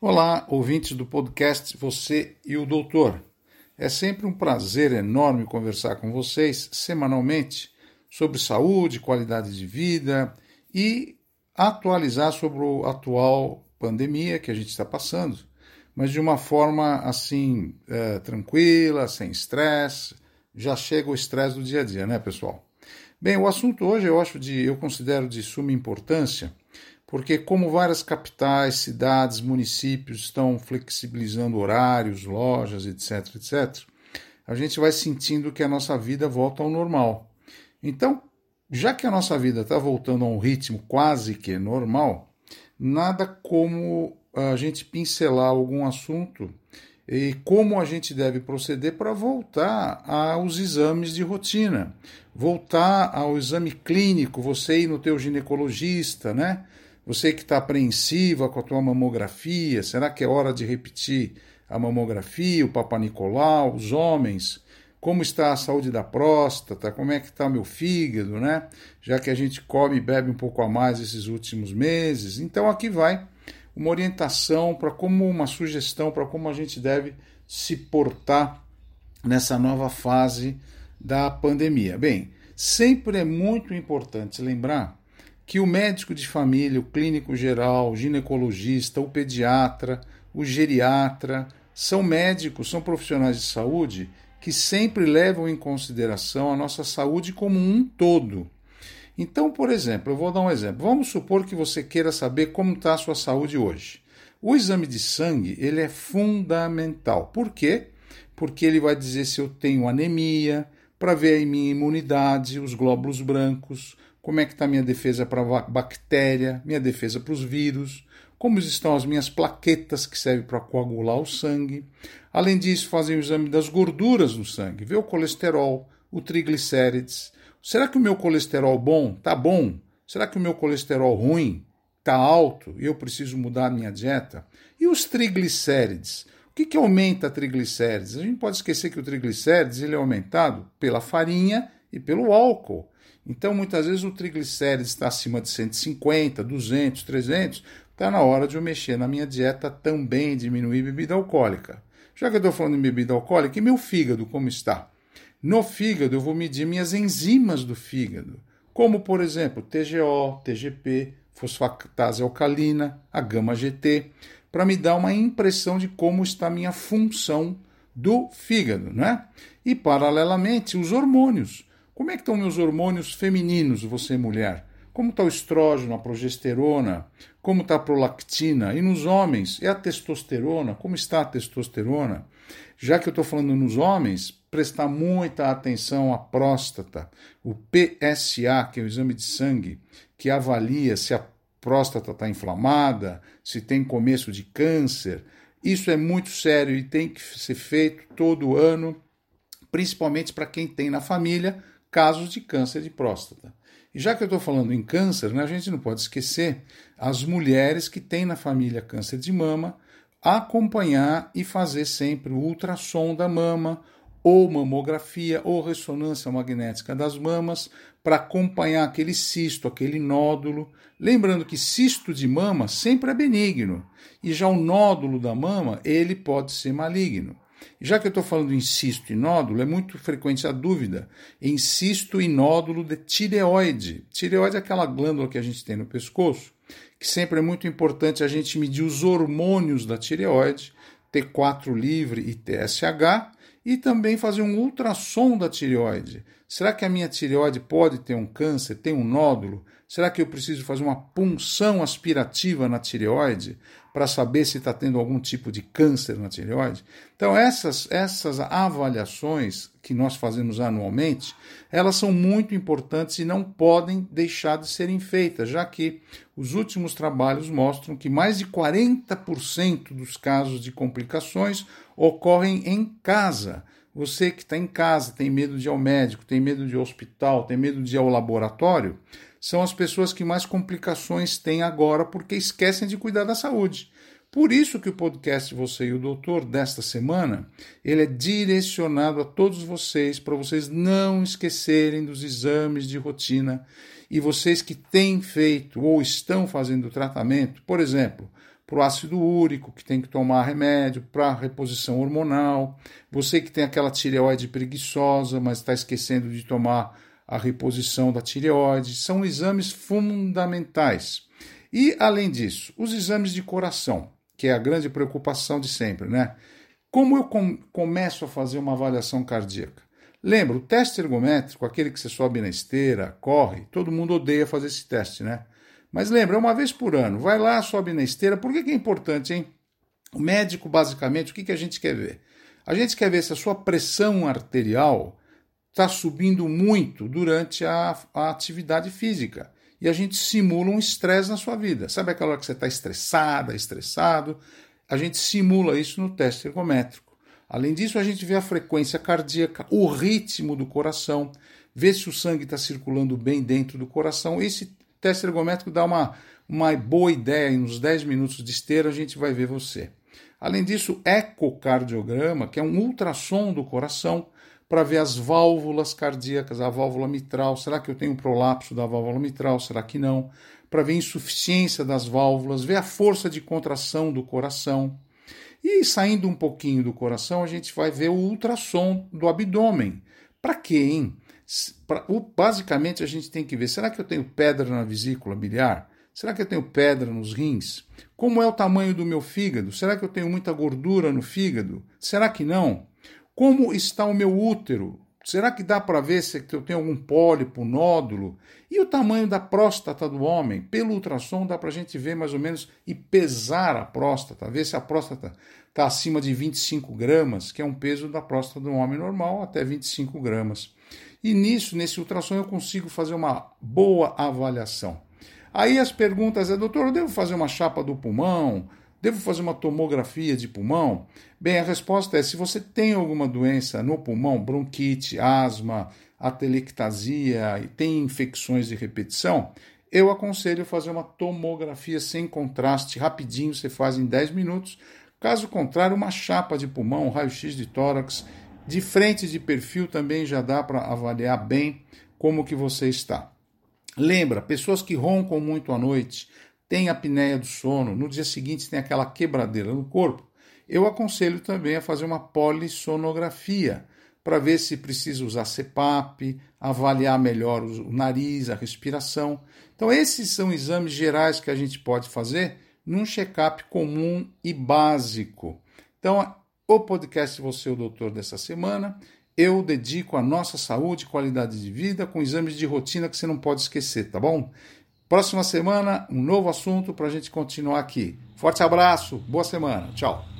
Olá, ouvintes do podcast Você e o Doutor. É sempre um prazer enorme conversar com vocês semanalmente sobre saúde, qualidade de vida e atualizar sobre a atual pandemia que a gente está passando, mas de uma forma assim é, tranquila, sem estresse. Já chega o estresse do dia a dia, né, pessoal? Bem, o assunto hoje eu acho de, eu considero de suma importância porque, como várias capitais, cidades, municípios estão flexibilizando horários, lojas, etc., etc., a gente vai sentindo que a nossa vida volta ao normal. Então, já que a nossa vida está voltando a um ritmo quase que normal, nada como a gente pincelar algum assunto e como a gente deve proceder para voltar aos exames de rotina, voltar ao exame clínico, você ir no teu ginecologista, né? Você que está apreensiva com a tua mamografia, será que é hora de repetir a mamografia, o Papa Nicolau, os homens? Como está a saúde da próstata? Como é que está meu fígado, né? Já que a gente come e bebe um pouco a mais esses últimos meses. Então aqui vai uma orientação para como uma sugestão para como a gente deve se portar nessa nova fase da pandemia. Bem, sempre é muito importante lembrar que o médico de família, o clínico geral, o ginecologista, o pediatra, o geriatra, são médicos, são profissionais de saúde que sempre levam em consideração a nossa saúde como um todo. Então, por exemplo, eu vou dar um exemplo. Vamos supor que você queira saber como está a sua saúde hoje. O exame de sangue ele é fundamental. Por quê? Porque ele vai dizer se eu tenho anemia, para ver a minha imunidade, os glóbulos brancos, como é que está minha defesa para bactéria, minha defesa para os vírus, como estão as minhas plaquetas que servem para coagular o sangue. Além disso, fazem o exame das gorduras no sangue, ver o colesterol, o triglicérides. Será que o meu colesterol bom está bom? Será que o meu colesterol ruim está alto e eu preciso mudar a minha dieta? E os triglicérides? O que, que aumenta triglicérides? A gente pode esquecer que o triglicérides ele é aumentado pela farinha e pelo álcool. Então, muitas vezes o triglicérides está acima de 150, 200, 300, está na hora de eu mexer na minha dieta também, diminuir bebida alcoólica. Já que eu estou falando em bebida alcoólica, e meu fígado como está? No fígado eu vou medir minhas enzimas do fígado, como por exemplo TGO, TGP, fosfatase alcalina, a gama GT, para me dar uma impressão de como está a minha função do fígado, né? E paralelamente os hormônios. Como é que estão meus hormônios femininos, você mulher? Como está o estrógeno, a progesterona? Como está a prolactina? E nos homens, é a testosterona? Como está a testosterona? Já que eu estou falando nos homens, prestar muita atenção à próstata, o PSA, que é o exame de sangue, que avalia se a próstata está inflamada, se tem começo de câncer. Isso é muito sério e tem que ser feito todo ano, principalmente para quem tem na família casos de câncer de próstata. E já que eu estou falando em câncer, né, a gente não pode esquecer as mulheres que têm na família câncer de mama, acompanhar e fazer sempre o ultrassom da mama, ou mamografia, ou ressonância magnética das mamas, para acompanhar aquele cisto, aquele nódulo. Lembrando que cisto de mama sempre é benigno, e já o nódulo da mama, ele pode ser maligno. Já que eu estou falando em cisto e nódulo, é muito frequente a dúvida em cisto e nódulo de tireoide. Tireoide é aquela glândula que a gente tem no pescoço, que sempre é muito importante a gente medir os hormônios da tireoide, T4 livre e TSH, e também fazer um ultrassom da tireoide. Será que a minha tireoide pode ter um câncer, tem um nódulo? Será que eu preciso fazer uma punção aspirativa na tireoide para saber se está tendo algum tipo de câncer na tireoide? Então, essas, essas avaliações que nós fazemos anualmente, elas são muito importantes e não podem deixar de serem feitas, já que os últimos trabalhos mostram que mais de 40% dos casos de complicações ocorrem em casa. Você que está em casa, tem medo de ir ao médico, tem medo de ir ao hospital, tem medo de ir ao laboratório, são as pessoas que mais complicações têm agora porque esquecem de cuidar da saúde. Por isso que o podcast Você e o Doutor desta semana, ele é direcionado a todos vocês para vocês não esquecerem dos exames de rotina e vocês que têm feito ou estão fazendo tratamento, por exemplo, para o ácido úrico, que tem que tomar remédio, para reposição hormonal. Você que tem aquela tireoide preguiçosa, mas está esquecendo de tomar a reposição da tireoide. São exames fundamentais. E, além disso, os exames de coração, que é a grande preocupação de sempre, né? Como eu com começo a fazer uma avaliação cardíaca? Lembra, o teste ergométrico, aquele que você sobe na esteira, corre, todo mundo odeia fazer esse teste, né? Mas lembra, uma vez por ano. Vai lá, sobe na esteira. Por que, que é importante, hein? O médico, basicamente, o que, que a gente quer ver? A gente quer ver se a sua pressão arterial está subindo muito durante a, a, atividade física. E a gente simula um estresse na sua vida. Sabe aquela hora que você está estressada, estressado? A gente simula isso no teste ergométrico. Além disso, a gente vê a frequência cardíaca, o ritmo do coração, vê se o sangue está circulando bem dentro do coração. Esse teste ergométrico dá uma, uma boa ideia, em uns 10 minutos de esteira a gente vai ver você. Além disso, ecocardiograma, que é um ultrassom do coração, para ver as válvulas cardíacas, a válvula mitral. Será que eu tenho prolapso da válvula mitral? Será que não? Para ver insuficiência das válvulas, ver a força de contração do coração. E saindo um pouquinho do coração, a gente vai ver o ultrassom do abdômen. Para? Pra, basicamente a gente tem que ver: será que eu tenho pedra na vesícula biliar? Será que eu tenho pedra nos rins? Como é o tamanho do meu fígado? Será que eu tenho muita gordura no fígado? Será que não? Como está o meu útero? Será que dá para ver se eu tenho algum pólipo, nódulo? E o tamanho da próstata do homem? Pelo ultrassom dá para a gente ver mais ou menos e pesar a próstata, ver se a próstata está acima de 25 gramas, que é um peso da próstata do homem normal, até 25 gramas. E nisso, nesse ultrassom, eu consigo fazer uma boa avaliação. Aí as perguntas é, doutor, eu devo fazer uma chapa do pulmão? Devo fazer uma tomografia de pulmão? Bem, a resposta é: se você tem alguma doença no pulmão, bronquite, asma, atelectasia e tem infecções de repetição, eu aconselho fazer uma tomografia sem contraste, rapidinho, você faz em 10 minutos. Caso contrário, uma chapa de pulmão, raio-x de tórax de frente de perfil também já dá para avaliar bem como que você está. Lembra, pessoas que roncam muito à noite, têm apneia do sono, no dia seguinte tem aquela quebradeira no corpo, eu aconselho também a fazer uma polissonografia para ver se precisa usar CPAP, avaliar melhor o nariz, a respiração. Então, esses são exames gerais que a gente pode fazer num check-up comum e básico. Então, o podcast Você, o Doutor, dessa semana, eu dedico à nossa saúde e qualidade de vida com exames de rotina que você não pode esquecer, tá bom? Próxima semana, um novo assunto para a gente continuar aqui. Forte abraço, boa semana, tchau.